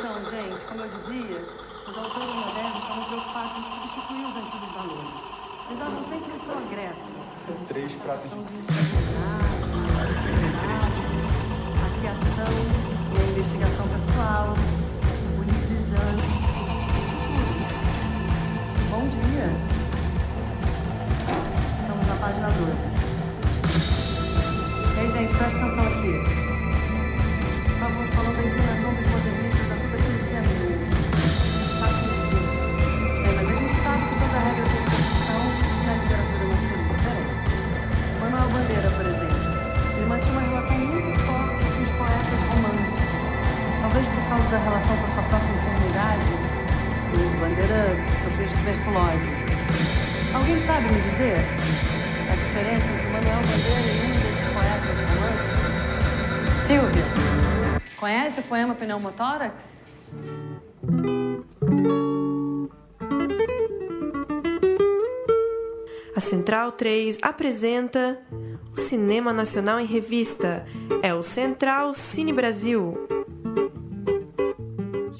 Então, gente, como eu dizia, os autores modernos estão preocupados em substituir os antigos valores. Eles acham sempre o progresso. Três pratos de a criação e a investigação pessoal, o livre exame, tudo. Bom dia. Estamos na página 12. Ei, gente, presta atenção aqui. Estavam falando da inclinação dos modernistas causa da relação com a sua própria enfermidade, o Bandeira sofreu de tuberculose. Alguém sabe me dizer a diferença entre Manuel Bandeira e um desses poetas românticos? Silvia, conhece o poema Pneumotórax? A Central 3 apresenta o Cinema Nacional em Revista. É o Central Cine Brasil.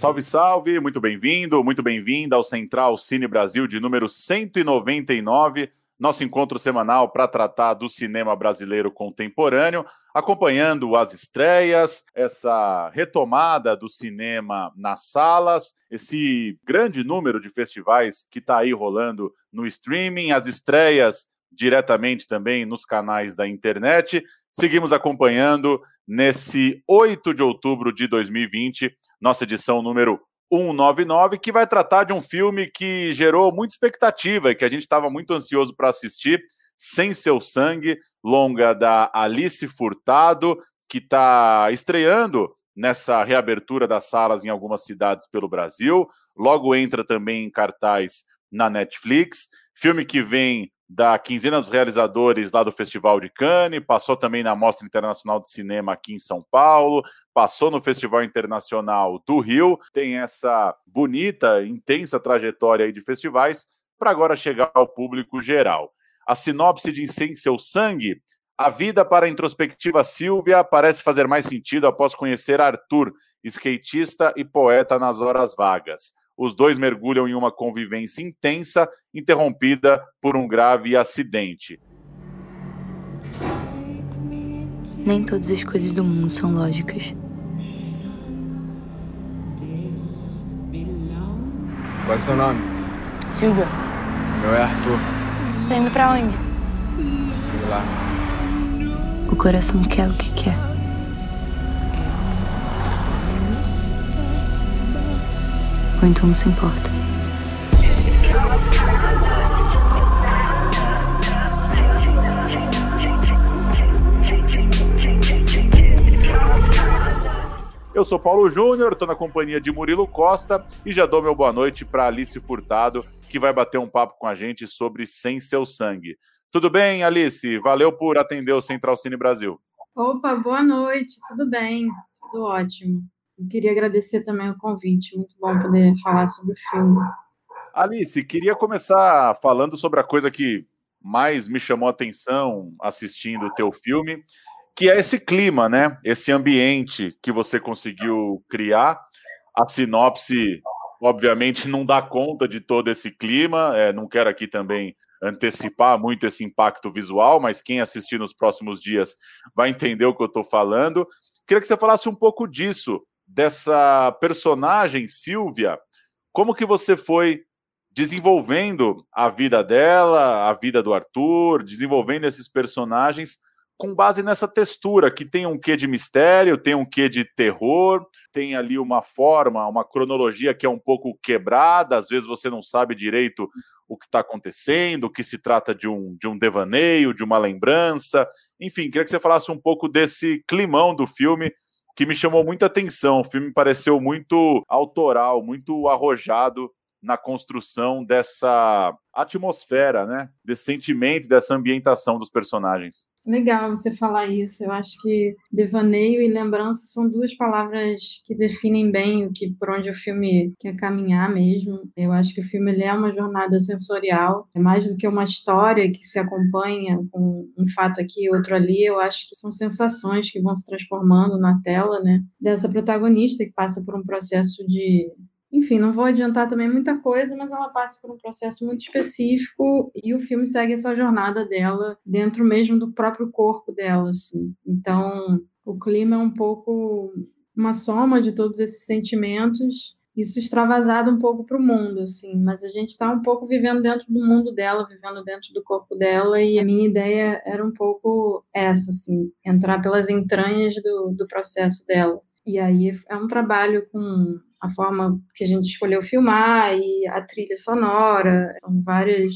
Salve, salve, muito bem-vindo, muito bem-vinda ao Central Cine Brasil de número 199, nosso encontro semanal para tratar do cinema brasileiro contemporâneo, acompanhando as estreias, essa retomada do cinema nas salas, esse grande número de festivais que está aí rolando no streaming, as estreias diretamente também nos canais da internet. Seguimos acompanhando nesse 8 de outubro de 2020, nossa edição número 199, que vai tratar de um filme que gerou muita expectativa e que a gente estava muito ansioso para assistir, Sem Seu Sangue, longa da Alice Furtado, que está estreando nessa reabertura das salas em algumas cidades pelo Brasil. Logo entra também em cartaz na Netflix. Filme que vem da quinzena dos realizadores lá do Festival de Cannes, passou também na Mostra Internacional de Cinema aqui em São Paulo, passou no Festival Internacional do Rio, tem essa bonita, intensa trajetória aí de festivais para agora chegar ao público geral. A sinopse de Sem Seu Sangue, a vida para a introspectiva Silvia parece fazer mais sentido após conhecer Arthur, skatista e poeta nas horas vagas os dois mergulham em uma convivência intensa, interrompida por um grave acidente. Nem todas as coisas do mundo são lógicas. Qual é seu nome? Silvia, Meu é Arthur. tá indo pra onde? Sei lá. O coração quer o que quer. Ou então não se importa. Eu sou Paulo Júnior, estou na companhia de Murilo Costa e já dou meu boa noite para Alice Furtado, que vai bater um papo com a gente sobre Sem Seu Sangue. Tudo bem, Alice? Valeu por atender o Central Cine Brasil. Opa, boa noite, tudo bem? Tudo ótimo. Eu queria agradecer também o convite, muito bom poder falar sobre o filme. Alice, queria começar falando sobre a coisa que mais me chamou a atenção assistindo o teu filme, que é esse clima, né? Esse ambiente que você conseguiu criar. A sinopse, obviamente, não dá conta de todo esse clima. É, não quero aqui também antecipar muito esse impacto visual, mas quem assistir nos próximos dias vai entender o que eu estou falando. Queria que você falasse um pouco disso, dessa personagem Silvia. Como que você foi desenvolvendo a vida dela, a vida do Arthur, desenvolvendo esses personagens com base nessa textura que tem um quê de mistério, tem um quê de terror, tem ali uma forma, uma cronologia que é um pouco quebrada, às vezes você não sabe direito o que está acontecendo, que se trata de um, de um devaneio, de uma lembrança. Enfim, queria que você falasse um pouco desse climão do filme que me chamou muita atenção. O filme pareceu muito autoral, muito arrojado na construção dessa atmosfera, né? Desse sentimento, dessa ambientação dos personagens. Legal você falar isso. Eu acho que devaneio e lembrança são duas palavras que definem bem o que por onde o filme quer caminhar mesmo. Eu acho que o filme ele é uma jornada sensorial, é mais do que uma história que se acompanha com um fato aqui outro ali. Eu acho que são sensações que vão se transformando na tela, né? Dessa protagonista que passa por um processo de enfim, não vou adiantar também muita coisa, mas ela passa por um processo muito específico e o filme segue essa jornada dela dentro mesmo do próprio corpo dela, assim. Então, o clima é um pouco uma soma de todos esses sentimentos, isso extravasado um pouco para o mundo, assim, mas a gente está um pouco vivendo dentro do mundo dela, vivendo dentro do corpo dela, e a minha ideia era um pouco essa, assim, entrar pelas entranhas do, do processo dela. E aí é um trabalho com a forma que a gente escolheu filmar e a trilha sonora, são várias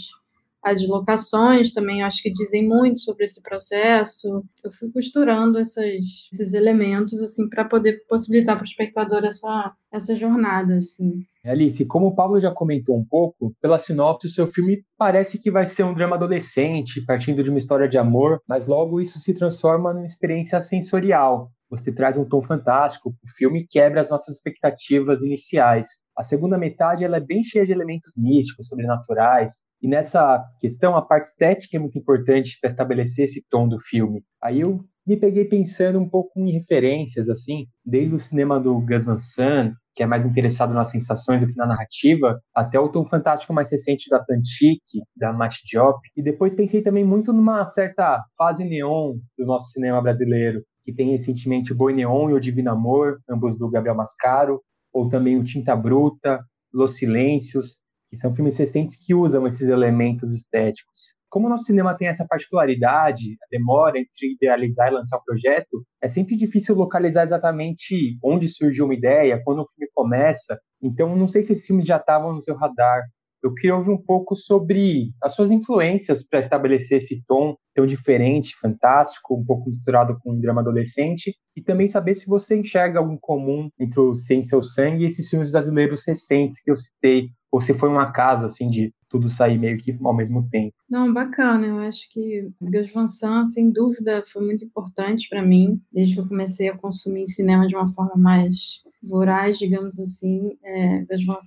as locações também acho que dizem muito sobre esse processo. Eu fui costurando essas, esses elementos assim para poder possibilitar para o espectador essa, essa jornada assim. Alice, como o Paulo já comentou um pouco, pela sinopse, o seu filme parece que vai ser um drama adolescente, partindo de uma história de amor, mas logo isso se transforma numa experiência sensorial. Você traz um tom fantástico, o filme quebra as nossas expectativas iniciais. A segunda metade ela é bem cheia de elementos místicos, sobrenaturais, e nessa questão a parte estética é muito importante para estabelecer esse tom do filme. Aí eu me peguei pensando um pouco em referências, assim, desde o cinema do Gus Van Sant, que é mais interessado nas sensações do que na narrativa, até o tom fantástico mais recente da Tantique, da Matt Diop, e depois pensei também muito numa certa fase neon do nosso cinema brasileiro, que tem recentemente o Boi Neon e o Divino Amor, ambos do Gabriel Mascaro, ou também o Tinta Bruta, Los Silêncios, que são filmes recentes que usam esses elementos estéticos. Como o nosso cinema tem essa particularidade, a demora entre idealizar e lançar o projeto, é sempre difícil localizar exatamente onde surgiu uma ideia, quando o filme começa. Então, não sei se esses filmes já estavam no seu radar eu queria ouvir um pouco sobre as suas influências para estabelecer esse tom tão diferente, fantástico, um pouco misturado com um drama adolescente, e também saber se você enxerga algum comum entre o Sem Seu Sangue e esses filmes brasileiros recentes que eu citei, ou se foi um acaso, assim, de tudo sair meio que ao mesmo tempo. Não, bacana. Eu acho que Gus Van Sant, sem dúvida, foi muito importante para mim, desde que eu comecei a consumir cinema de uma forma mais voraz, digamos assim, é, Gus Van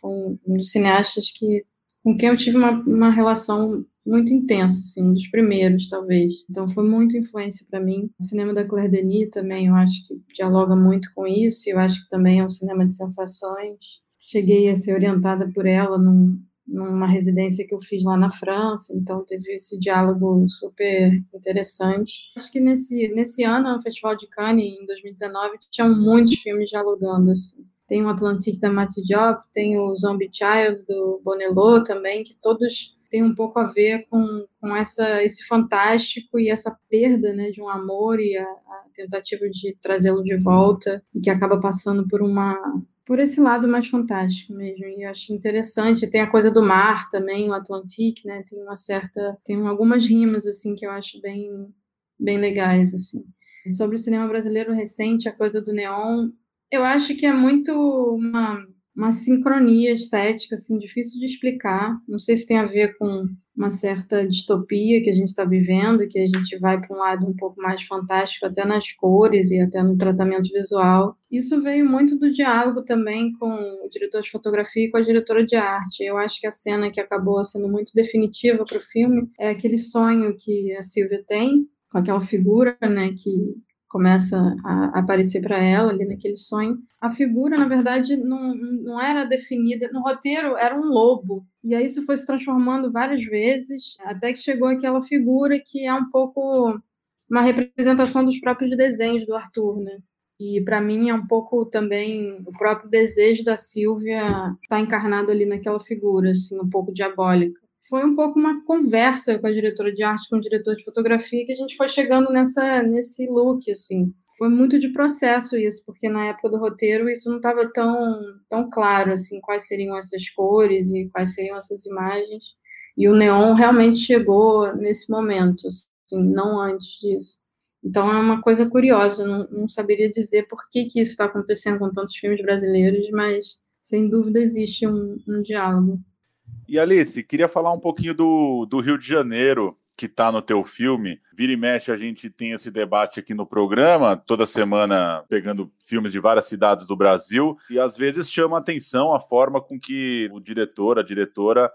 foi um dos cineastas que, com quem eu tive uma, uma relação muito intensa, assim, um dos primeiros, talvez. Então, foi muita influência para mim. O cinema da Claire Denis também, eu acho que dialoga muito com isso, eu acho que também é um cinema de sensações. Cheguei a ser orientada por ela num, numa residência que eu fiz lá na França, então teve esse diálogo super interessante. Acho que nesse, nesse ano, no Festival de Cannes, em 2019, tinham muitos filmes dialogando, assim. Tem o Atlantique da Mati Diop, tem o Zombie Child do Bonello também, que todos têm um pouco a ver com, com essa, esse fantástico e essa perda né, de um amor e a, a tentativa de trazê-lo de volta, e que acaba passando por uma por esse lado mais fantástico mesmo. E acho interessante. Tem a coisa do mar também, o Atlantique, né? Tem uma certa. Tem algumas rimas, assim, que eu acho bem, bem legais, assim. sobre o cinema brasileiro recente, a coisa do neon, eu acho que é muito uma uma sincronia estética, assim, difícil de explicar. Não sei se tem a ver com uma certa distopia que a gente está vivendo, que a gente vai para um lado um pouco mais fantástico, até nas cores e até no tratamento visual. Isso veio muito do diálogo também com o diretor de fotografia e com a diretora de arte. Eu acho que a cena que acabou sendo muito definitiva para o filme é aquele sonho que a Silvia tem, com aquela figura, né, que começa a aparecer para ela ali naquele sonho. A figura, na verdade, não, não era definida. No roteiro, era um lobo. E aí isso foi se transformando várias vezes, até que chegou aquela figura que é um pouco uma representação dos próprios desenhos do Arthur, né? E para mim é um pouco também o próprio desejo da Silvia estar tá encarnado ali naquela figura, assim, um pouco diabólica foi um pouco uma conversa com a diretora de arte, com o diretor de fotografia, que a gente foi chegando nessa, nesse look, assim. Foi muito de processo isso, porque na época do roteiro isso não estava tão, tão claro, assim, quais seriam essas cores e quais seriam essas imagens. E o neon realmente chegou nesse momento, assim, não antes disso. Então é uma coisa curiosa, não, não saberia dizer por que, que isso está acontecendo com tantos filmes brasileiros, mas sem dúvida existe um, um diálogo. E Alice, queria falar um pouquinho do, do Rio de Janeiro, que está no teu filme. Vira e mexe, a gente tem esse debate aqui no programa, toda semana pegando filmes de várias cidades do Brasil, e às vezes chama atenção a forma com que o diretor, a diretora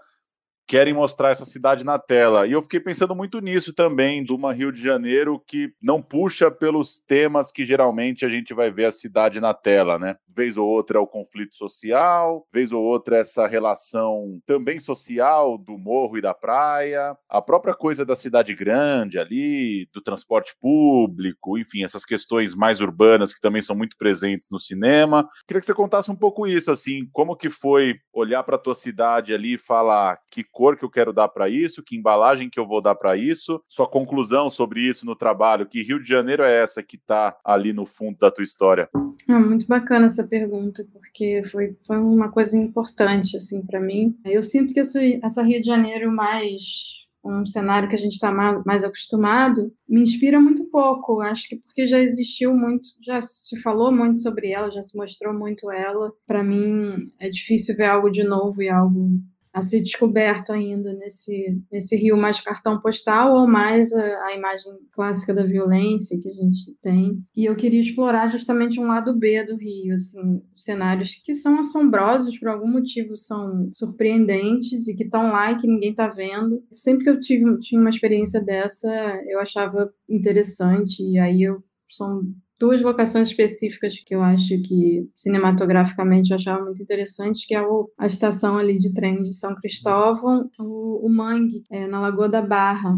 querem mostrar essa cidade na tela. E eu fiquei pensando muito nisso também, de uma Rio de Janeiro que não puxa pelos temas que geralmente a gente vai ver a cidade na tela, né? Vez ou outra é o conflito social, vez ou outra é essa relação também social do morro e da praia, a própria coisa da cidade grande ali, do transporte público, enfim, essas questões mais urbanas que também são muito presentes no cinema. Queria que você contasse um pouco isso, assim, como que foi olhar para a tua cidade ali e falar que cor que eu quero dar para isso, que embalagem que eu vou dar para isso, sua conclusão sobre isso no trabalho, que Rio de Janeiro é essa que está ali no fundo da tua história? É muito bacana essa pergunta, porque foi, foi uma coisa importante assim para mim. Eu sinto que essa, essa Rio de Janeiro mais um cenário que a gente está mais acostumado, me inspira muito pouco. Acho que porque já existiu muito, já se falou muito sobre ela, já se mostrou muito ela. Para mim é difícil ver algo de novo e algo a ser descoberto ainda nesse, nesse rio mais cartão postal ou mais a, a, imagem clássica da violência que a gente tem. E eu queria explorar justamente um lado B do rio, assim, cenários que são assombrosos, por algum motivo são surpreendentes e que estão lá e que ninguém está vendo. Sempre que eu tive, tinha uma experiência dessa, eu achava interessante e aí eu são duas locações específicas que eu acho que cinematograficamente eu achava muito interessante, que é o, a estação ali de trem de São Cristóvão, o, o Mangue, é, na Lagoa da Barra,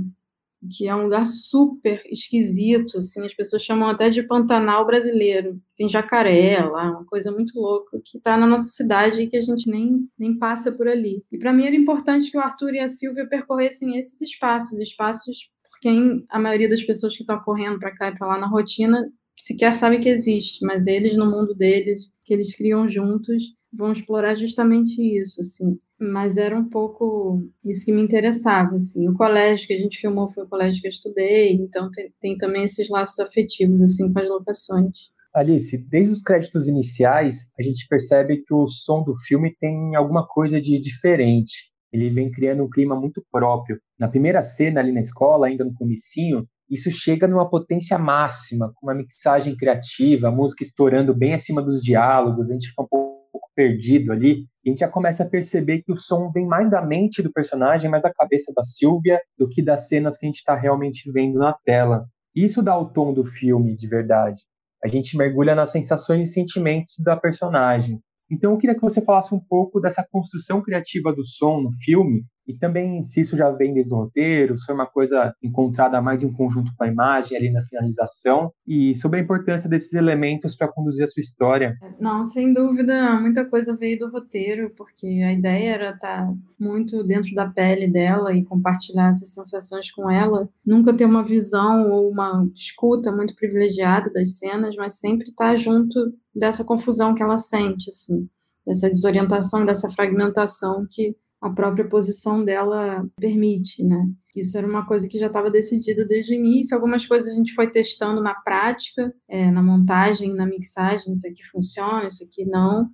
que é um lugar super esquisito, assim, as pessoas chamam até de Pantanal brasileiro. Tem jacaré lá, uma coisa muito louca que está na nossa cidade e que a gente nem, nem passa por ali. E para mim era importante que o Arthur e a Silvia percorressem esses espaços, espaços por quem a maioria das pessoas que estão correndo para cá e para lá na rotina sequer sabem que existe, mas eles no mundo deles, que eles criam juntos, vão explorar justamente isso, assim. Mas era um pouco isso que me interessava, assim. O colégio que a gente filmou foi o colégio que eu estudei, então tem, tem também esses laços afetivos, assim, com as locações. Alice, desde os créditos iniciais, a gente percebe que o som do filme tem alguma coisa de diferente. Ele vem criando um clima muito próprio. Na primeira cena ali na escola, ainda no comecinho, isso chega numa potência máxima, com uma mixagem criativa, a música estourando bem acima dos diálogos, a gente fica um pouco perdido ali, e a gente já começa a perceber que o som vem mais da mente do personagem, mais da cabeça da Silvia, do que das cenas que a gente está realmente vendo na tela. Isso dá o tom do filme, de verdade. A gente mergulha nas sensações e sentimentos da personagem. Então eu queria que você falasse um pouco dessa construção criativa do som no filme e também se isso já vem desde o roteiro, se foi uma coisa encontrada mais em conjunto com a imagem ali na finalização, e sobre a importância desses elementos para conduzir a sua história. Não, sem dúvida, muita coisa veio do roteiro, porque a ideia era estar muito dentro da pele dela e compartilhar essas sensações com ela. Nunca ter uma visão ou uma escuta muito privilegiada das cenas, mas sempre estar junto dessa confusão que ela sente, assim, dessa desorientação, dessa fragmentação que a própria posição dela permite, né? Isso era uma coisa que já estava decidida desde o início. Algumas coisas a gente foi testando na prática, é, na montagem, na mixagem. Isso aqui funciona, isso aqui não.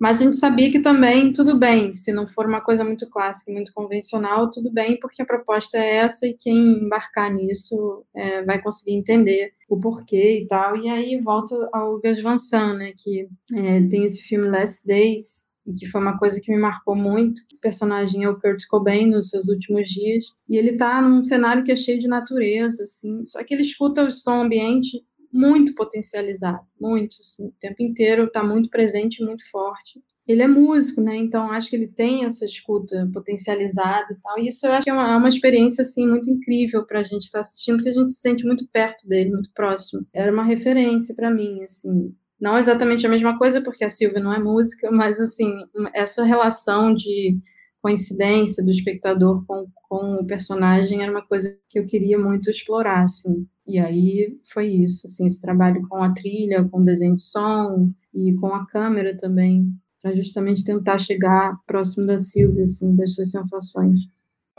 Mas a gente sabia que também tudo bem, se não for uma coisa muito clássica, muito convencional, tudo bem, porque a proposta é essa e quem embarcar nisso é, vai conseguir entender o porquê e tal. E aí volto ao Gus Van Sant, né, que é, tem esse filme Last Days, e que foi uma coisa que me marcou muito. O personagem é o Kurt Cobain nos seus últimos dias, e ele tá num cenário que é cheio de natureza, assim, só que ele escuta o som ambiente muito potencializado, muito, assim, o tempo inteiro tá muito presente, muito forte. Ele é músico, né? Então acho que ele tem essa escuta potencializada e tal. E isso eu acho que é uma, é uma experiência assim muito incrível para a gente estar tá assistindo, porque a gente se sente muito perto dele, muito próximo. Era uma referência para mim, assim, não exatamente a mesma coisa, porque a Silvia não é música, mas assim, essa relação de coincidência do espectador com, com o personagem era uma coisa que eu queria muito explorar, assim. E aí foi isso, assim, esse trabalho com a trilha, com o desenho de som e com a câmera também, para justamente tentar chegar próximo da Silvia, assim, das suas sensações.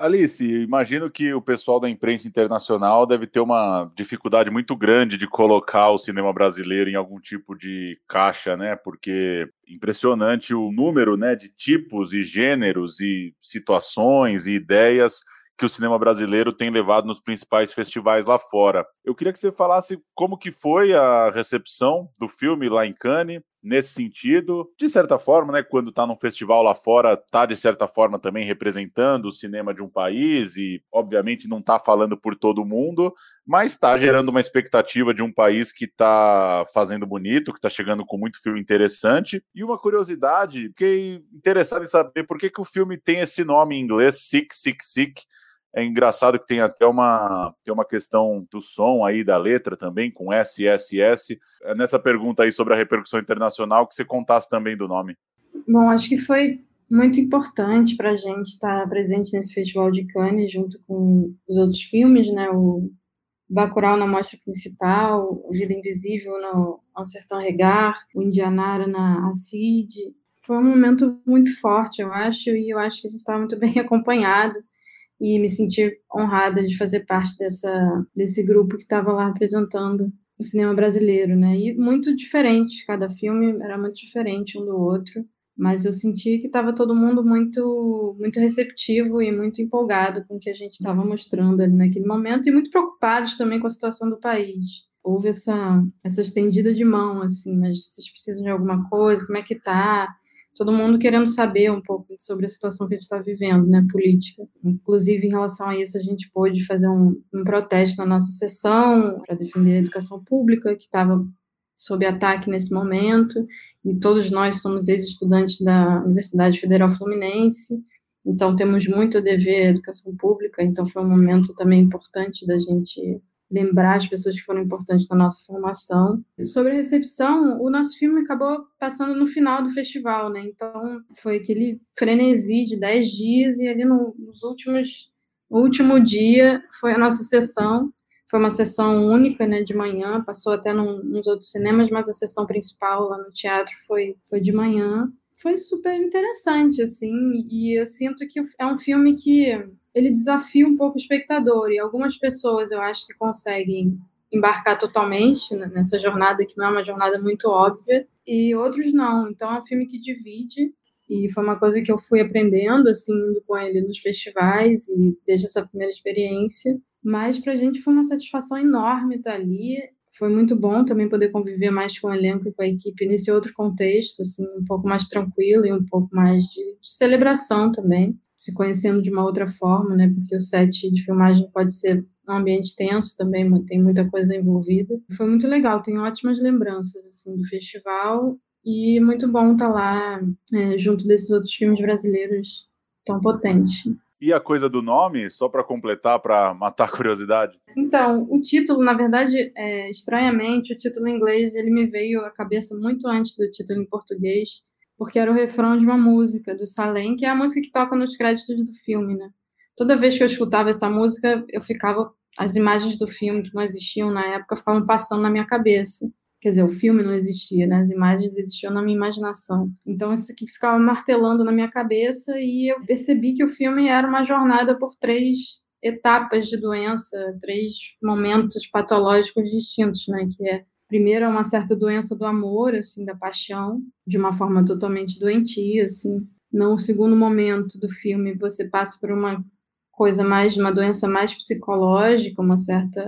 Alice, imagino que o pessoal da imprensa internacional deve ter uma dificuldade muito grande de colocar o cinema brasileiro em algum tipo de caixa, né? Porque impressionante o número, né, de tipos e gêneros e situações e ideias que o cinema brasileiro tem levado nos principais festivais lá fora. Eu queria que você falasse como que foi a recepção do filme lá em Cannes, nesse sentido, de certa forma, né, quando está num festival lá fora, está de certa forma também representando o cinema de um país e, obviamente, não está falando por todo mundo, mas está gerando uma expectativa de um país que está fazendo bonito, que está chegando com muito filme interessante. E uma curiosidade, fiquei interessado em saber por que, que o filme tem esse nome em inglês, Sick, Sick, Sick. É engraçado que tem até uma, tem uma questão do som aí da letra também, com SSS. É nessa pergunta aí sobre a repercussão internacional, que você contasse também do nome. Bom, acho que foi muito importante para a gente estar presente nesse Festival de Cannes, junto com os outros filmes, né? O Bacurau na mostra principal, Vida Invisível no Sertão Regar, o Indianara na Acid. Foi um momento muito forte, eu acho, e eu acho que a gente estava muito bem acompanhado e me senti honrada de fazer parte dessa, desse grupo que estava lá representando o cinema brasileiro, né? E muito diferente, cada filme era muito diferente um do outro, mas eu senti que estava todo mundo muito muito receptivo e muito empolgado com o que a gente estava mostrando ali naquele momento e muito preocupados também com a situação do país. Houve essa essa estendida de mão assim, mas vocês precisam de alguma coisa, como é que tá? Todo mundo querendo saber um pouco sobre a situação que a gente está vivendo, né, política. Inclusive, em relação a isso, a gente pôde fazer um, um protesto na nossa sessão para defender a educação pública, que estava sob ataque nesse momento, e todos nós somos ex-estudantes da Universidade Federal Fluminense, então temos muito a dever à educação pública, então foi um momento também importante da gente lembrar as pessoas que foram importantes na nossa formação. Sobre a recepção, o nosso filme acabou passando no final do festival, né? Então foi aquele frenesi de 10 dias e ali no, nos últimos último dia foi a nossa sessão. Foi uma sessão única, né, de manhã, passou até num, nos outros cinemas, mas a sessão principal lá no teatro foi, foi de manhã. Foi super interessante, assim, e eu sinto que é um filme que ele desafia um pouco o espectador e algumas pessoas eu acho que conseguem embarcar totalmente nessa jornada que não é uma jornada muito óbvia e outros não. Então é um filme que divide e foi uma coisa que eu fui aprendendo assim indo com ele nos festivais e desde essa primeira experiência. Mas para a gente foi uma satisfação enorme estar ali. Foi muito bom também poder conviver mais com o elenco e com a equipe nesse outro contexto, assim, um pouco mais tranquilo e um pouco mais de, de celebração também se conhecendo de uma outra forma, né? Porque o set de filmagem pode ser um ambiente tenso também, tem muita coisa envolvida. Foi muito legal, tenho ótimas lembranças assim do festival e muito bom estar tá lá é, junto desses outros filmes brasileiros tão potentes. E a coisa do nome, só para completar, para matar a curiosidade? Então, o título, na verdade, é, estranhamente, o título em inglês ele me veio à cabeça muito antes do título em português, porque era o refrão de uma música do Salem, que é a música que toca nos créditos do filme, né? Toda vez que eu escutava essa música, eu ficava as imagens do filme que não existiam na época ficavam passando na minha cabeça. Quer dizer, o filme não existia, né? As imagens existiam na minha imaginação. Então isso aqui ficava martelando na minha cabeça e eu percebi que o filme era uma jornada por três etapas de doença, três momentos patológicos distintos, né? Que é primeiro é uma certa doença do amor, assim, da paixão, de uma forma totalmente doentia, assim. No segundo momento do filme, você passa por uma coisa mais, uma doença mais psicológica, uma certa.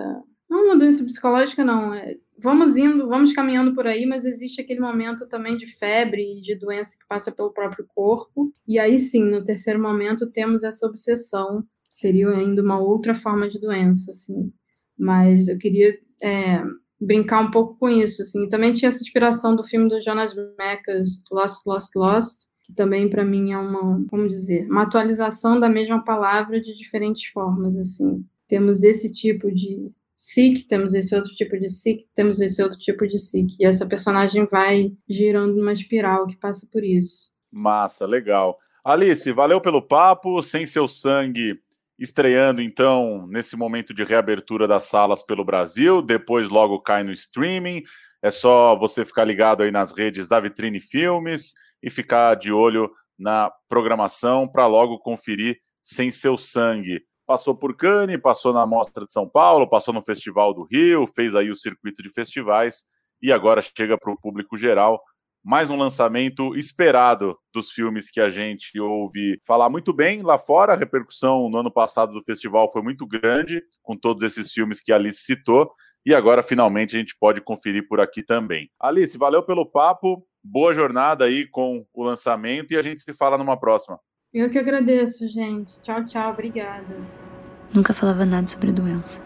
Não uma doença psicológica, não. É... Vamos indo, vamos caminhando por aí, mas existe aquele momento também de febre e de doença que passa pelo próprio corpo. E aí sim, no terceiro momento, temos essa obsessão. Seria ainda uma outra forma de doença, assim. Mas eu queria é, brincar um pouco com isso, assim. também tinha essa inspiração do filme do Jonas Mekas, Lost, Lost, Lost, que também para mim é uma, como dizer, uma atualização da mesma palavra de diferentes formas, assim. Temos esse tipo de sick, temos esse outro tipo de sick, temos esse outro tipo de sick, e essa personagem vai girando numa espiral que passa por isso. Massa, legal. Alice, valeu pelo papo, sem seu sangue estreando então nesse momento de reabertura das salas pelo Brasil, depois logo cai no streaming. É só você ficar ligado aí nas redes da Vitrine Filmes e ficar de olho na programação para logo conferir Sem Seu Sangue. Passou por Cannes, passou na Mostra de São Paulo, passou no Festival do Rio, fez aí o circuito de festivais e agora chega para o público geral. Mais um lançamento esperado dos filmes que a gente ouve falar muito bem lá fora. A repercussão no ano passado do festival foi muito grande, com todos esses filmes que a Alice citou. E agora, finalmente, a gente pode conferir por aqui também. Alice, valeu pelo papo. Boa jornada aí com o lançamento e a gente se fala numa próxima. Eu que agradeço, gente. Tchau, tchau. Obrigada. Nunca falava nada sobre a doença.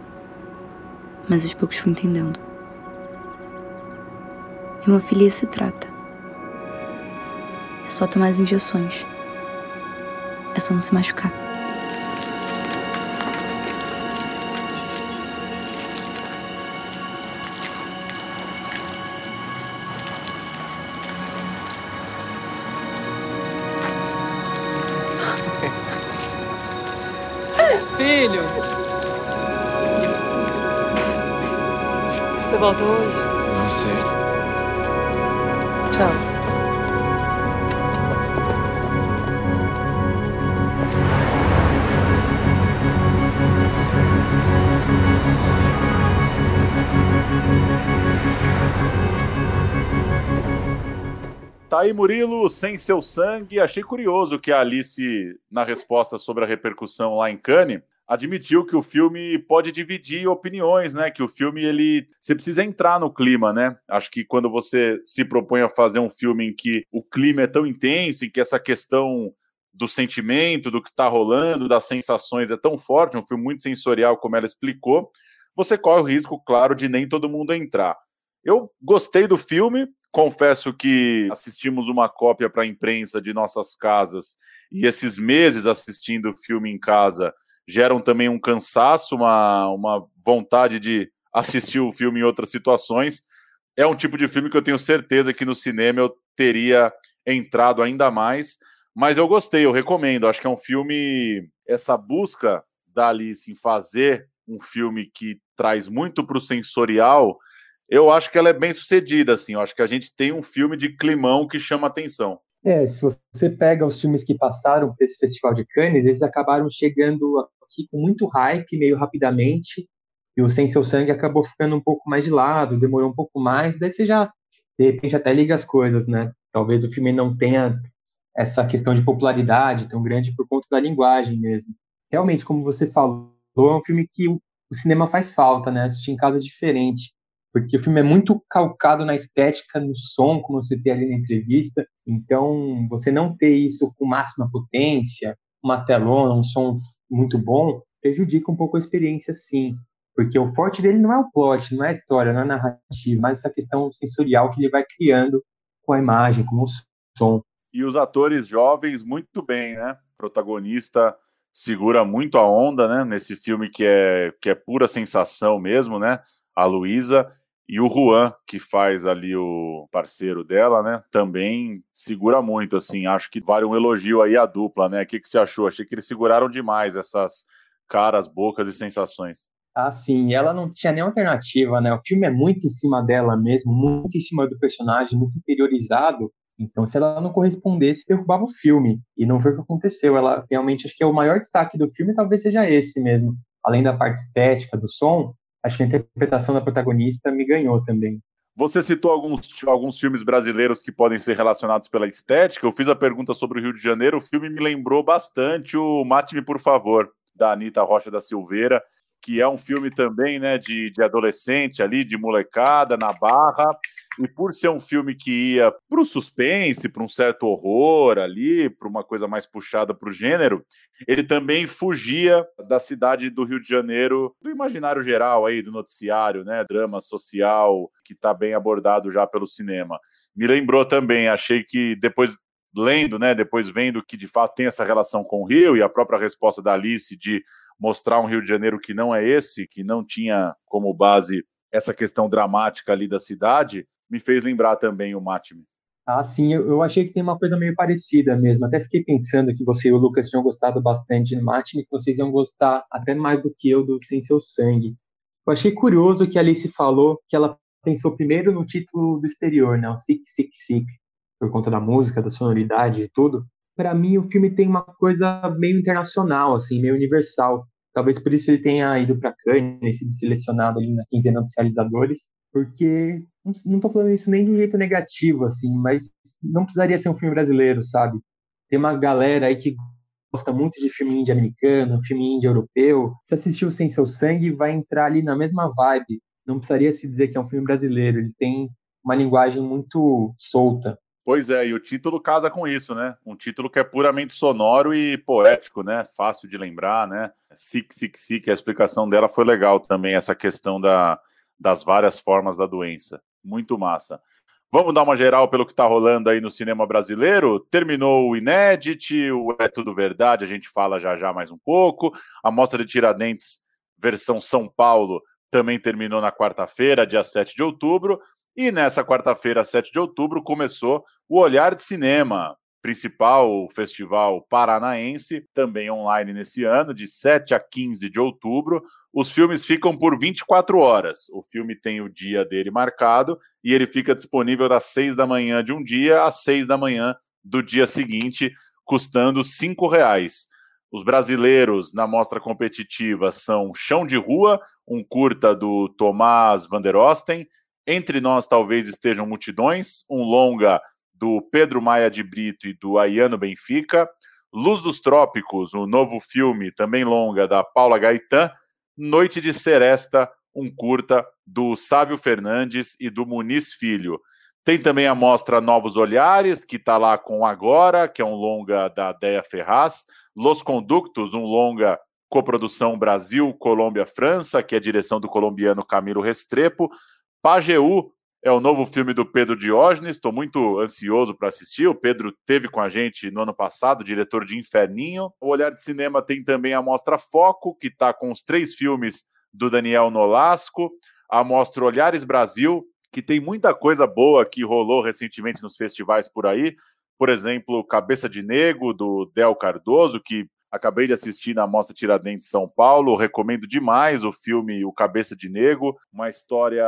Mas aos poucos fui entendendo. Hemofilia se trata. É só tomar as injeções. É só não se machucar. Sem seu sangue. Achei curioso que a Alice, na resposta sobre a repercussão lá em Cannes, admitiu que o filme pode dividir opiniões, né? Que o filme ele você precisa entrar no clima, né? Acho que quando você se propõe a fazer um filme em que o clima é tão intenso, em que essa questão do sentimento, do que está rolando, das sensações é tão forte, um filme muito sensorial, como ela explicou, você corre o risco, claro, de nem todo mundo entrar. Eu gostei do filme, confesso que assistimos uma cópia para a imprensa de nossas casas e esses meses assistindo o filme em casa geram também um cansaço, uma, uma vontade de assistir o filme em outras situações. É um tipo de filme que eu tenho certeza que no cinema eu teria entrado ainda mais, mas eu gostei, eu recomendo. Acho que é um filme, essa busca da Alice em fazer um filme que traz muito para o sensorial, eu acho que ela é bem sucedida, assim. Eu acho que a gente tem um filme de climão que chama atenção. É, se você pega os filmes que passaram por esse Festival de Cannes, eles acabaram chegando aqui com muito hype, meio rapidamente, e o Sem Seu Sangue acabou ficando um pouco mais de lado, demorou um pouco mais, daí você já, de repente, até liga as coisas, né? Talvez o filme não tenha essa questão de popularidade tão grande por conta da linguagem mesmo. Realmente, como você falou, é um filme que o cinema faz falta, né? Assistir em casa é diferente porque o filme é muito calcado na estética, no som, como você tem ali na entrevista. Então, você não ter isso com máxima potência, uma telona, um som muito bom, prejudica um pouco a experiência, sim. Porque o forte dele não é o plot, não é a história, não é a narrativa, mas essa questão sensorial que ele vai criando com a imagem, com o som. E os atores jovens, muito bem, né? protagonista segura muito a onda, né? Nesse filme que é, que é pura sensação mesmo, né? A Luísa e o Juan, que faz ali o parceiro dela, né? Também segura muito, assim. Acho que vale um elogio aí à dupla, né? O que, que você achou? Achei que eles seguraram demais essas caras, bocas e sensações. Ah, sim. Ela não tinha nem alternativa, né? O filme é muito em cima dela mesmo, muito em cima do personagem, muito interiorizado. Então, se ela não correspondesse, derrubava o filme. E não foi o que aconteceu. Ela realmente, acho que é o maior destaque do filme, talvez seja esse mesmo. Além da parte estética do som, acho que a interpretação da protagonista me ganhou também. Você citou alguns, alguns filmes brasileiros que podem ser relacionados pela estética. Eu fiz a pergunta sobre o Rio de Janeiro. O filme me lembrou bastante o Mate-me, por favor, da Anitta Rocha da Silveira que é um filme também né, de, de adolescente ali, de molecada na barra, e por ser um filme que ia para o suspense, para um certo horror ali, para uma coisa mais puxada para o gênero, ele também fugia da cidade do Rio de Janeiro, do imaginário geral aí, do noticiário, né, drama social, que está bem abordado já pelo cinema. Me lembrou também, achei que depois lendo, né, depois vendo que de fato tem essa relação com o Rio e a própria resposta da Alice de mostrar um Rio de Janeiro que não é esse, que não tinha como base essa questão dramática ali da cidade, me fez lembrar também o Matme. Ah, sim, eu, achei que tem uma coisa meio parecida mesmo. Até fiquei pensando que você e o Lucas tinham gostado bastante de Matme, que vocês iam gostar até mais do que eu do Sem Seu Sangue. Eu achei curioso que a Alice falou que ela pensou primeiro no título do exterior, né, o Sick, Sick, Sick, por conta da música, da sonoridade e tudo. para mim o filme tem uma coisa meio internacional, assim, meio universal. Talvez por isso ele tenha ido para Cannes, sido selecionado ali na quinzena dos realizadores, porque não estou falando isso nem de um jeito negativo, assim, mas não precisaria ser um filme brasileiro, sabe? Tem uma galera aí que gosta muito de filme índia americano, filme índia europeu. Se assistiu Sem Seu Sangue, vai entrar ali na mesma vibe. Não precisaria se dizer que é um filme brasileiro. Ele tem uma linguagem muito solta. Pois é, e o título casa com isso, né? Um título que é puramente sonoro e poético, né? Fácil de lembrar, né? Sic, sic, sic, a explicação dela foi legal também, essa questão da, das várias formas da doença. Muito massa. Vamos dar uma geral pelo que está rolando aí no cinema brasileiro. Terminou o Inédit, o É Tudo Verdade, a gente fala já já mais um pouco. A Mostra de Tiradentes, versão São Paulo, também terminou na quarta-feira, dia 7 de outubro. E nessa quarta-feira, 7 de outubro, começou o Olhar de Cinema, principal festival paranaense, também online nesse ano, de 7 a 15 de outubro. Os filmes ficam por 24 horas. O filme tem o dia dele marcado e ele fica disponível das 6 da manhã de um dia às 6 da manhã do dia seguinte, custando R$ reais. Os brasileiros na mostra competitiva são Chão de Rua, um curta do Tomás Van der Osten, Entre Nós Talvez Estejam Multidões, um longa do Pedro Maia de Brito e do Ayano Benfica, Luz dos Trópicos, um novo filme, também longa, da Paula Gaetan, Noite de Seresta, um curta do Sávio Fernandes e do Muniz Filho. Tem também a mostra Novos Olhares, que está lá com Agora, que é um longa da Deia Ferraz, Los Conductos, um longa coprodução Brasil, Colômbia, França, que é direção do colombiano Camilo Restrepo, Pajeú, é o novo filme do Pedro Diógenes, estou muito ansioso para assistir. O Pedro teve com a gente no ano passado, diretor de Inferninho. O Olhar de Cinema tem também a Mostra Foco, que está com os três filmes do Daniel Nolasco. A Mostra Olhares Brasil, que tem muita coisa boa que rolou recentemente nos festivais por aí. Por exemplo, Cabeça de Negro, do Del Cardoso, que Acabei de assistir na Mostra Tiradentes São Paulo, recomendo demais o filme O Cabeça de Negro, uma história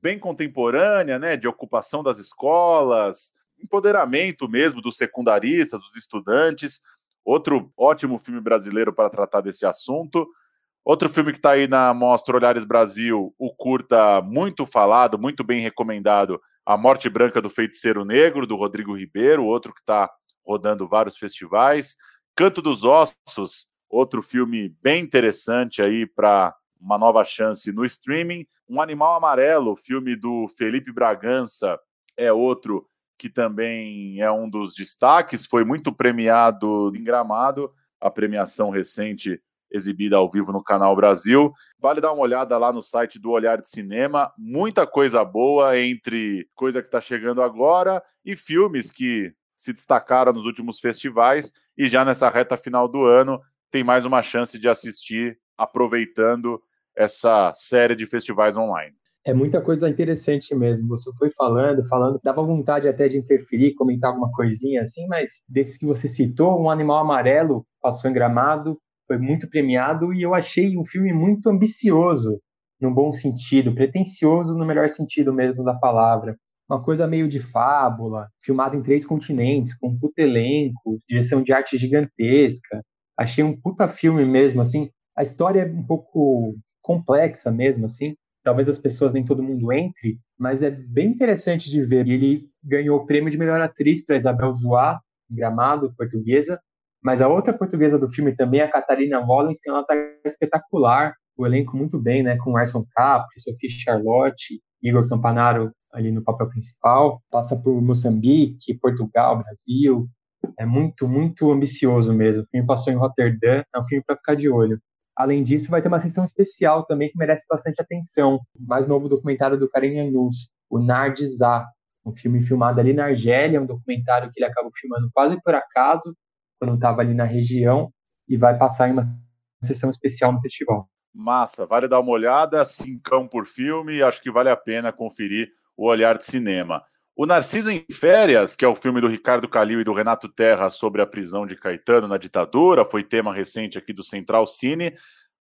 bem contemporânea, né, de ocupação das escolas, empoderamento mesmo dos secundaristas, dos estudantes. Outro ótimo filme brasileiro para tratar desse assunto. Outro filme que está aí na Mostra Olhares Brasil, o curta muito falado, muito bem recomendado, A Morte Branca do Feiticeiro Negro, do Rodrigo Ribeiro, outro que está rodando vários festivais. Canto dos Ossos, outro filme bem interessante aí para uma nova chance no streaming. Um Animal Amarelo, filme do Felipe Bragança, é outro que também é um dos destaques, foi muito premiado em Gramado, a premiação recente exibida ao vivo no Canal Brasil. Vale dar uma olhada lá no site do Olhar de Cinema, muita coisa boa entre coisa que está chegando agora e filmes que se destacaram nos últimos festivais e já nessa reta final do ano tem mais uma chance de assistir aproveitando essa série de festivais online. É muita coisa interessante mesmo. Você foi falando, falando, dava vontade até de interferir, comentar alguma coisinha assim, mas desse que você citou, Um Animal Amarelo passou em Gramado, foi muito premiado e eu achei um filme muito ambicioso, no bom sentido, pretensioso no melhor sentido mesmo da palavra uma coisa meio de fábula, filmado em três continentes, com um puta elenco, direção de arte gigantesca. Achei um puta filme mesmo, assim. A história é um pouco complexa mesmo, assim. Talvez as pessoas nem todo mundo entre, mas é bem interessante de ver. Ele ganhou o prêmio de melhor atriz para Isabel Zoá, em Gramado, portuguesa. Mas a outra portuguesa do filme também, a Catarina Wallenstein, ela tá espetacular. O elenco muito bem, né? Com Arson Capri, Sophie Charlotte, Igor Campanaro ali no papel principal, passa por Moçambique, Portugal, Brasil, é muito, muito ambicioso mesmo. O filme passou em Rotterdam, é um filme para ficar de olho. Além disso, vai ter uma sessão especial também que merece bastante atenção. Mais novo documentário do Karim Yanous, o Nardizá, um filme filmado ali na Argélia, um documentário que ele acabou filmando quase por acaso, quando estava ali na região, e vai passar em uma sessão especial no festival. Massa, vale dar uma olhada, cincão por filme, acho que vale a pena conferir o olhar de cinema. O Narciso em Férias, que é o filme do Ricardo Calil e do Renato Terra sobre a prisão de Caetano na ditadura, foi tema recente aqui do Central Cine,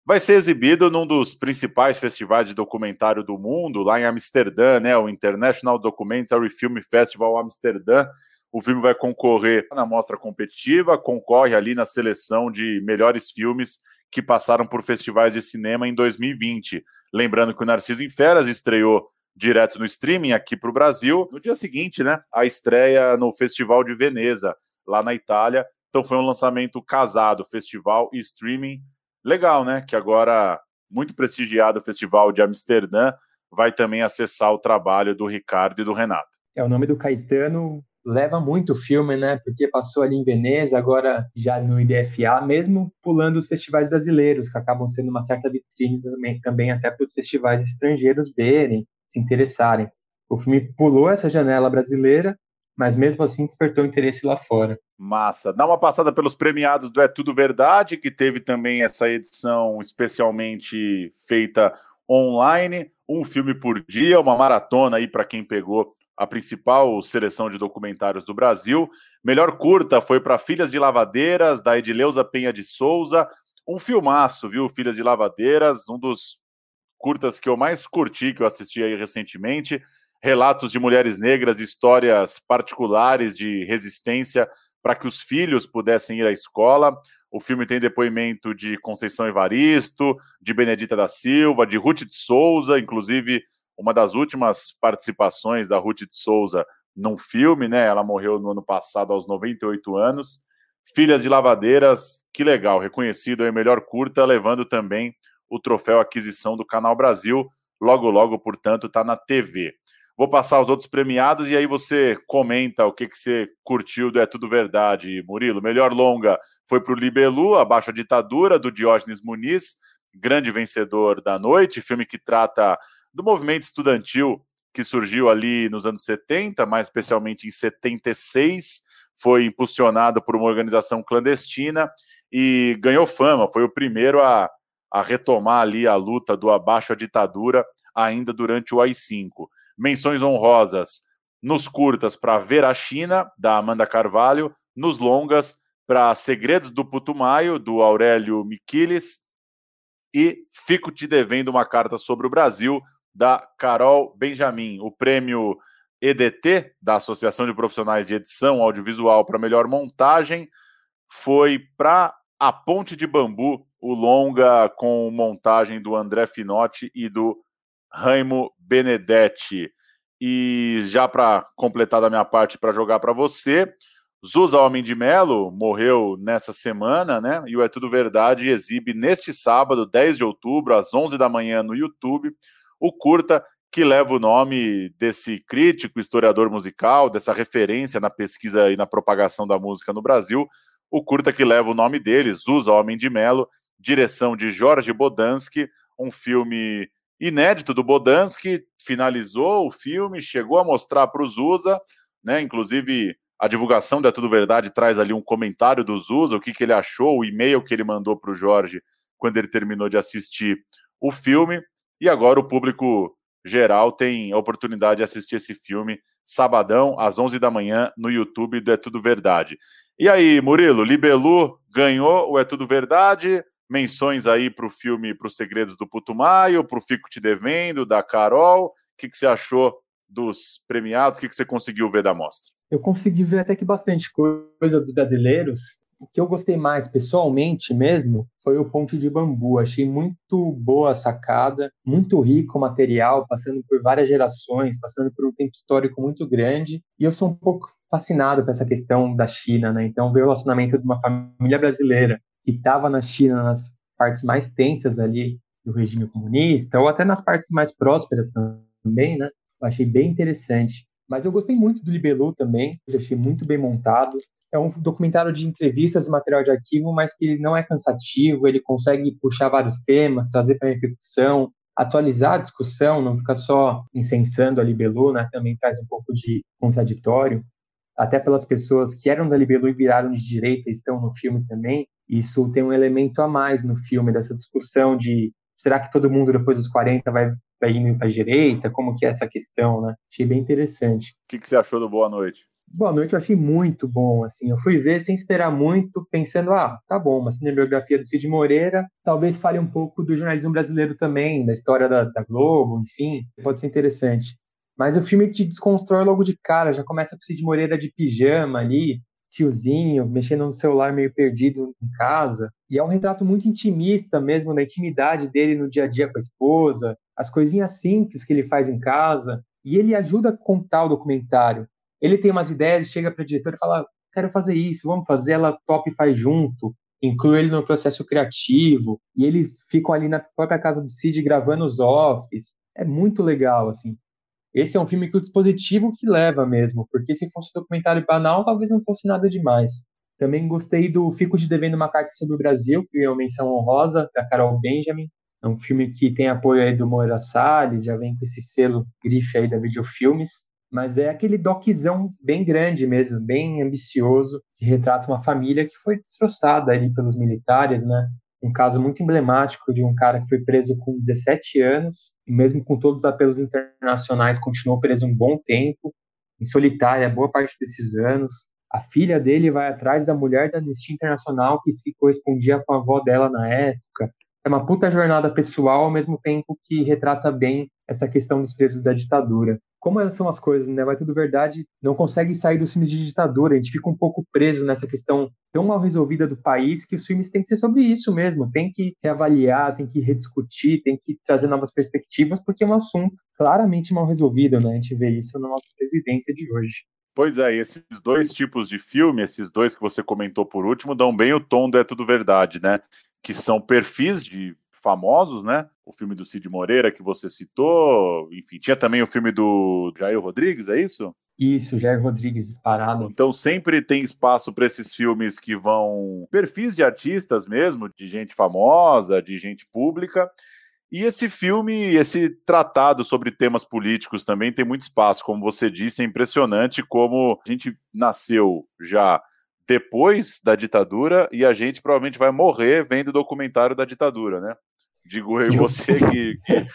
vai ser exibido num dos principais festivais de documentário do mundo, lá em Amsterdã, né, o International Documentary Film Festival Amsterdã. O filme vai concorrer na mostra competitiva, concorre ali na seleção de melhores filmes que passaram por festivais de cinema em 2020. Lembrando que o Narciso em Feras estreou direto no streaming aqui para o Brasil. No dia seguinte, né, a estreia no Festival de Veneza, lá na Itália. Então foi um lançamento casado, festival e streaming. Legal, né? Que agora, muito prestigiado o Festival de Amsterdã, vai também acessar o trabalho do Ricardo e do Renato. É o nome do Caetano leva muito o filme, né? Porque passou ali em Veneza, agora já no IDFA, mesmo pulando os festivais brasileiros, que acabam sendo uma certa vitrine também, também até para os festivais estrangeiros verem, se interessarem. O filme pulou essa janela brasileira, mas mesmo assim despertou interesse lá fora. Massa. Dá uma passada pelos premiados do É Tudo Verdade, que teve também essa edição especialmente feita online, um filme por dia, uma maratona aí para quem pegou a principal seleção de documentários do Brasil. Melhor curta foi para Filhas de Lavadeiras, da Edileuza Penha de Souza. Um filmaço, viu? Filhas de Lavadeiras, um dos curtas que eu mais curti, que eu assisti aí recentemente. Relatos de mulheres negras, histórias particulares de resistência para que os filhos pudessem ir à escola. O filme tem depoimento de Conceição Evaristo, de Benedita da Silva, de Ruth de Souza, inclusive uma das últimas participações da Ruth de Souza num filme, né? Ela morreu no ano passado aos 98 anos. Filhas de Lavadeiras, que legal, reconhecido aí melhor curta, levando também o troféu aquisição do Canal Brasil. Logo, logo, portanto, está na TV. Vou passar os outros premiados e aí você comenta o que, que você curtiu do É Tudo Verdade, Murilo. Melhor longa foi para o Libelu, Abaixo a Ditadura, do Diógenes Muniz, grande vencedor da noite, filme que trata do movimento estudantil que surgiu ali nos anos 70, mais especialmente em 76, foi impulsionado por uma organização clandestina e ganhou fama, foi o primeiro a, a retomar ali a luta do abaixo à ditadura ainda durante o AI-5. Menções honrosas nos curtas para Ver a China, da Amanda Carvalho, nos longas para Segredos do Putumayo, do Aurélio Miquiles, e Fico Te Devendo uma Carta sobre o Brasil, da Carol Benjamin. O prêmio EDT, da Associação de Profissionais de Edição Audiovisual para Melhor Montagem, foi para A Ponte de Bambu, o longa com montagem do André Finotti e do Raimo Benedetti. E já para completar da minha parte para jogar para você, Zusa Homem de Melo morreu nessa semana, né? E o É Tudo Verdade exibe neste sábado, 10 de outubro, às 11 da manhã no YouTube, o curta que leva o nome desse crítico, historiador musical, dessa referência na pesquisa e na propagação da música no Brasil, o curta que leva o nome dele, Zusa Homem de Melo, direção de Jorge Bodansky, um filme inédito do Bodansky, finalizou o filme, chegou a mostrar para o Zusa, né? Inclusive a divulgação da Tudo Verdade traz ali um comentário do Zusa, o que, que ele achou, o e-mail que ele mandou para o Jorge quando ele terminou de assistir o filme. E agora o público geral tem a oportunidade de assistir esse filme sabadão, às 11 da manhã, no YouTube do É Tudo Verdade. E aí, Murilo, Libelu ganhou o É Tudo Verdade? Menções aí para o filme Para os Segredos do Putumayo, para o Fico Te Devendo, da Carol. O que, que você achou dos premiados? O que, que você conseguiu ver da mostra? Eu consegui ver até que bastante coisa dos brasileiros o que eu gostei mais pessoalmente mesmo foi o Ponte de Bambu. Achei muito boa a sacada, muito rico o material, passando por várias gerações, passando por um tempo histórico muito grande. E eu sou um pouco fascinado com essa questão da China, né? Então, ver o relacionamento de uma família brasileira que estava na China nas partes mais tensas ali do regime comunista, ou até nas partes mais prósperas também, né? Eu achei bem interessante. Mas eu gostei muito do Libelu também, eu achei muito bem montado é um documentário de entrevistas e material de arquivo, mas que não é cansativo, ele consegue puxar vários temas, trazer para reflexão, atualizar a discussão, não ficar só incensando a Libelu, né? também traz um pouco de contraditório, até pelas pessoas que eram da Libelu e viraram de direita estão no filme também, isso tem um elemento a mais no filme, dessa discussão de será que todo mundo depois dos 40 vai, vai indo para a direita, como que é essa questão, né? Achei bem interessante. O que, que você achou do Boa Noite? Boa Noite eu achei muito bom, assim, eu fui ver sem esperar muito, pensando, ah, tá bom, uma cinebiografia do Cid Moreira, talvez fale um pouco do jornalismo brasileiro também, da história da, da Globo, enfim, pode ser interessante. Mas o filme te desconstrói logo de cara, já começa com o Cid Moreira de pijama ali, tiozinho, mexendo no celular meio perdido em casa. E é um retrato muito intimista mesmo, da intimidade dele no dia a dia com a esposa, as coisinhas simples que ele faz em casa. E ele ajuda a contar o documentário. Ele tem umas ideias, chega para a diretora e fala: quero fazer isso, vamos fazer, ela top e faz junto. Inclui ele no processo criativo. E eles ficam ali na própria casa do Cid gravando os offs. É muito legal, assim. Esse é um filme que o dispositivo que leva mesmo, porque se fosse documentário banal, talvez não fosse nada demais. Também gostei do Fico de Devendo uma Carta sobre o Brasil, que é uma menção honrosa, da Carol Benjamin. É um filme que tem apoio aí do Moira Salles, já vem com esse selo grife aí da Videofilmes. Mas é aquele doczão bem grande mesmo, bem ambicioso, que retrata uma família que foi destroçada ali pelos militares, né? um caso muito emblemático de um cara que foi preso com 17 anos, e mesmo com todos os apelos internacionais, continuou preso um bom tempo, em solitária, boa parte desses anos. A filha dele vai atrás da mulher da Anistia Internacional que se correspondia com a avó dela na época. É uma puta jornada pessoal, ao mesmo tempo que retrata bem essa questão dos presos da ditadura como são as coisas, né? Vai tudo verdade, não consegue sair dos filmes de ditadura. A gente fica um pouco preso nessa questão tão mal resolvida do país que os filmes têm que ser sobre isso mesmo. Tem que reavaliar, tem que rediscutir, tem que trazer novas perspectivas, porque é um assunto claramente mal resolvido, né? A gente vê isso na nossa presidência de hoje. Pois é, esses dois tipos de filme, esses dois que você comentou por último, dão bem o tom do É Tudo Verdade, né? Que são perfis de famosos, né? O filme do Cid Moreira que você citou, enfim, tinha também o filme do Jair Rodrigues, é isso? Isso, Jair Rodrigues disparado. Então sempre tem espaço para esses filmes que vão perfis de artistas mesmo, de gente famosa, de gente pública. E esse filme, esse tratado sobre temas políticos também tem muito espaço, como você disse, é impressionante como a gente nasceu já depois da ditadura e a gente provavelmente vai morrer vendo o documentário da ditadura, né? Digo eu e você que, que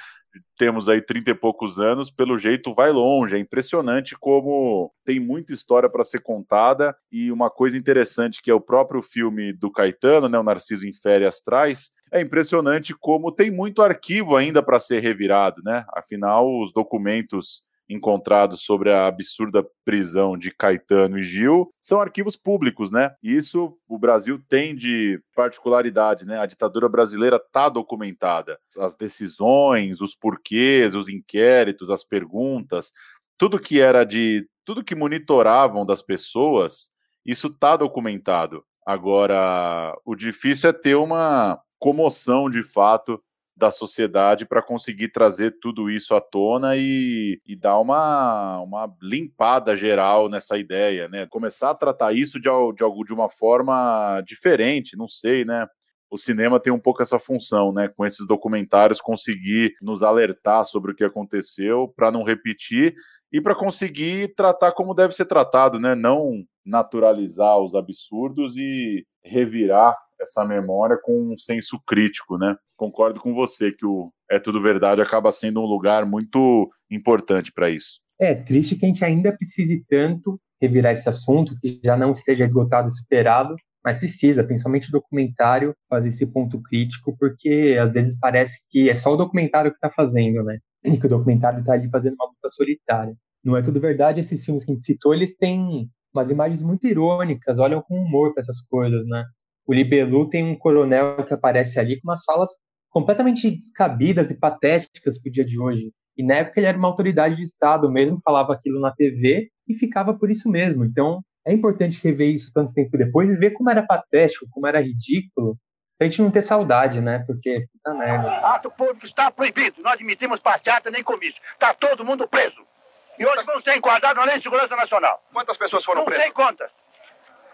temos aí 30 e poucos anos, pelo jeito vai longe. É impressionante como tem muita história para ser contada e uma coisa interessante que é o próprio filme do Caetano, né, o Narciso em Férias traz, é impressionante como tem muito arquivo ainda para ser revirado, né? Afinal, os documentos encontrados sobre a absurda prisão de Caetano e Gil são arquivos públicos, né? Isso o Brasil tem de particularidade, né? A ditadura brasileira está documentada. As decisões, os porquês, os inquéritos, as perguntas, tudo que era de. tudo que monitoravam das pessoas, isso está documentado. Agora, o difícil é ter uma comoção de fato da sociedade para conseguir trazer tudo isso à tona e, e dar uma, uma limpada geral nessa ideia, né? Começar a tratar isso de, de, de uma forma diferente, não sei, né? O cinema tem um pouco essa função, né? Com esses documentários, conseguir nos alertar sobre o que aconteceu para não repetir e para conseguir tratar como deve ser tratado, né? Não naturalizar os absurdos e revirar essa memória com um senso crítico, né? Concordo com você que o É Tudo Verdade acaba sendo um lugar muito importante para isso. É triste que a gente ainda precise tanto revirar esse assunto, que já não esteja esgotado e superado, mas precisa, principalmente o documentário, fazer esse ponto crítico, porque às vezes parece que é só o documentário que está fazendo, né? E que o documentário está ali fazendo uma luta solitária. Não é tudo verdade, esses filmes que a gente citou, eles têm umas imagens muito irônicas, olham com humor para essas coisas, né? O Libelu tem um coronel que aparece ali com umas falas completamente descabidas e patéticas para o dia de hoje. E na época ele era uma autoridade de Estado mesmo, falava aquilo na TV e ficava por isso mesmo. Então é importante rever isso tanto tempo depois e ver como era patético, como era ridículo, pra gente não ter saudade, né? Porque, puta merda. Ato público está proibido. Não admitimos passeata nem comício. Está todo mundo preso. E hoje vão ser enquadrados na Lei de Segurança Nacional. Quantas pessoas foram não presas? Não tem contas.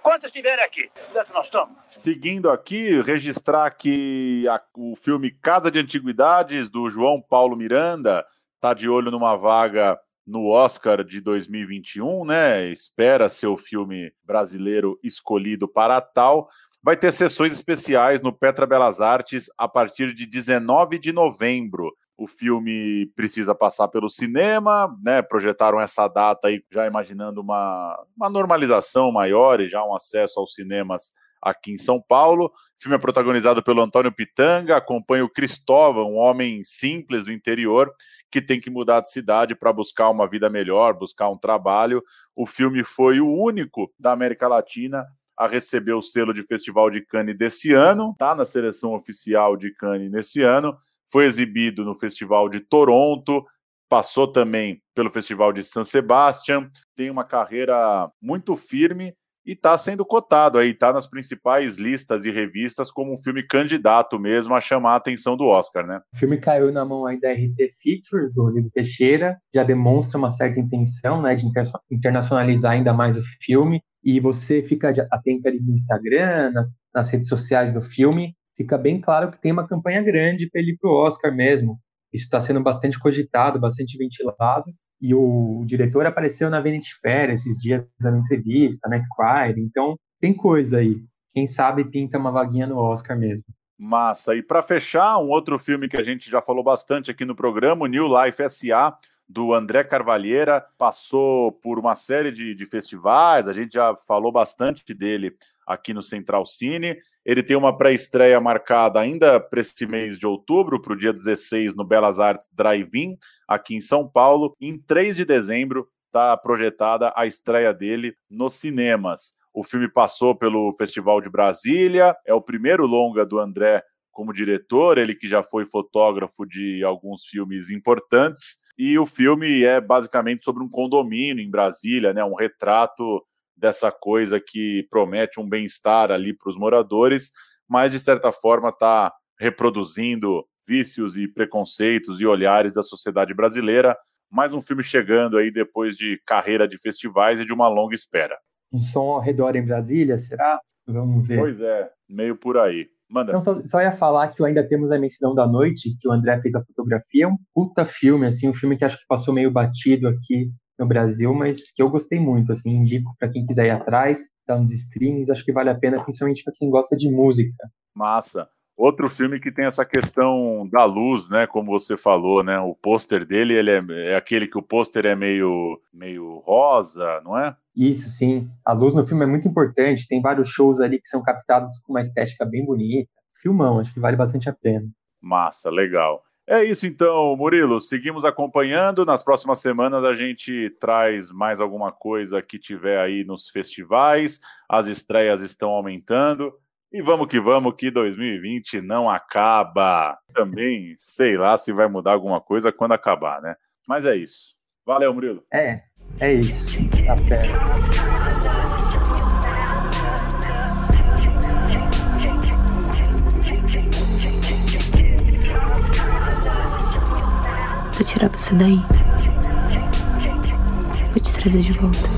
Quantas tiveram aqui? Onde nós estamos? Seguindo aqui, registrar que a, o filme Casa de Antiguidades, do João Paulo Miranda, está de olho numa vaga no Oscar de 2021, né? Espera ser o filme brasileiro escolhido para tal. Vai ter sessões especiais no Petra Belas Artes a partir de 19 de novembro o filme precisa passar pelo cinema, né? Projetaram essa data aí já imaginando uma, uma normalização maior e já um acesso aos cinemas aqui em São Paulo. O filme é protagonizado pelo Antônio Pitanga, acompanha o Cristóvão, um homem simples do interior que tem que mudar de cidade para buscar uma vida melhor, buscar um trabalho. O filme foi o único da América Latina a receber o selo de Festival de Cannes desse ano, está na seleção oficial de Cannes nesse ano, foi exibido no Festival de Toronto, passou também pelo Festival de San Sebastian, tem uma carreira muito firme e está sendo cotado aí, está nas principais listas e revistas como um filme candidato mesmo a chamar a atenção do Oscar, né? O filme caiu na mão aí da RT Features, do Rodrigo Teixeira, já demonstra uma certa intenção, né, de internacionalizar ainda mais o filme, e você fica atento ali no Instagram, nas, nas redes sociais do filme, fica bem claro que tem uma campanha grande para ele ir para o Oscar mesmo. Isso está sendo bastante cogitado, bastante ventilado, e o, o diretor apareceu na Vanity Fair esses dias dando entrevista, na Squire, então tem coisa aí. Quem sabe pinta uma vaguinha no Oscar mesmo. Massa. E para fechar, um outro filme que a gente já falou bastante aqui no programa, New Life S.A., do André Carvalheira, passou por uma série de, de festivais, a gente já falou bastante dele aqui no Central Cine. Ele tem uma pré-estreia marcada ainda para esse mês de outubro, para o dia 16, no Belas Artes Drive-In, aqui em São Paulo. Em 3 de dezembro está projetada a estreia dele nos cinemas. O filme passou pelo Festival de Brasília, é o primeiro longa do André como diretor, ele que já foi fotógrafo de alguns filmes importantes. E o filme é basicamente sobre um condomínio em Brasília, né? Um retrato dessa coisa que promete um bem-estar ali para os moradores, mas de certa forma está reproduzindo vícios e preconceitos e olhares da sociedade brasileira. Mais um filme chegando aí depois de carreira de festivais e de uma longa espera. Um som ao redor em Brasília, será? Vamos ver. Pois é, meio por aí. Manda. Não, só, só, ia falar que ainda temos a Imensidão da Noite, que o André fez a fotografia. É um puta filme, assim, um filme que acho que passou meio batido aqui no Brasil, mas que eu gostei muito, assim, indico para quem quiser ir atrás, tá nos streams, acho que vale a pena, principalmente para quem gosta de música. Massa. Outro filme que tem essa questão da luz, né? Como você falou, né? O pôster dele, ele é, é aquele que o pôster é meio, meio rosa, não é? Isso, sim. A luz no filme é muito importante. Tem vários shows ali que são captados com uma estética bem bonita. Filmão, acho que vale bastante a pena. Massa, legal. É isso então, Murilo. Seguimos acompanhando. Nas próximas semanas a gente traz mais alguma coisa que tiver aí nos festivais. As estreias estão aumentando. E vamos que vamos, que 2020 não acaba. Também sei lá se vai mudar alguma coisa quando acabar, né? Mas é isso. Valeu, Murilo. É, é isso. Até. tirar você daí. Vou te trazer de volta.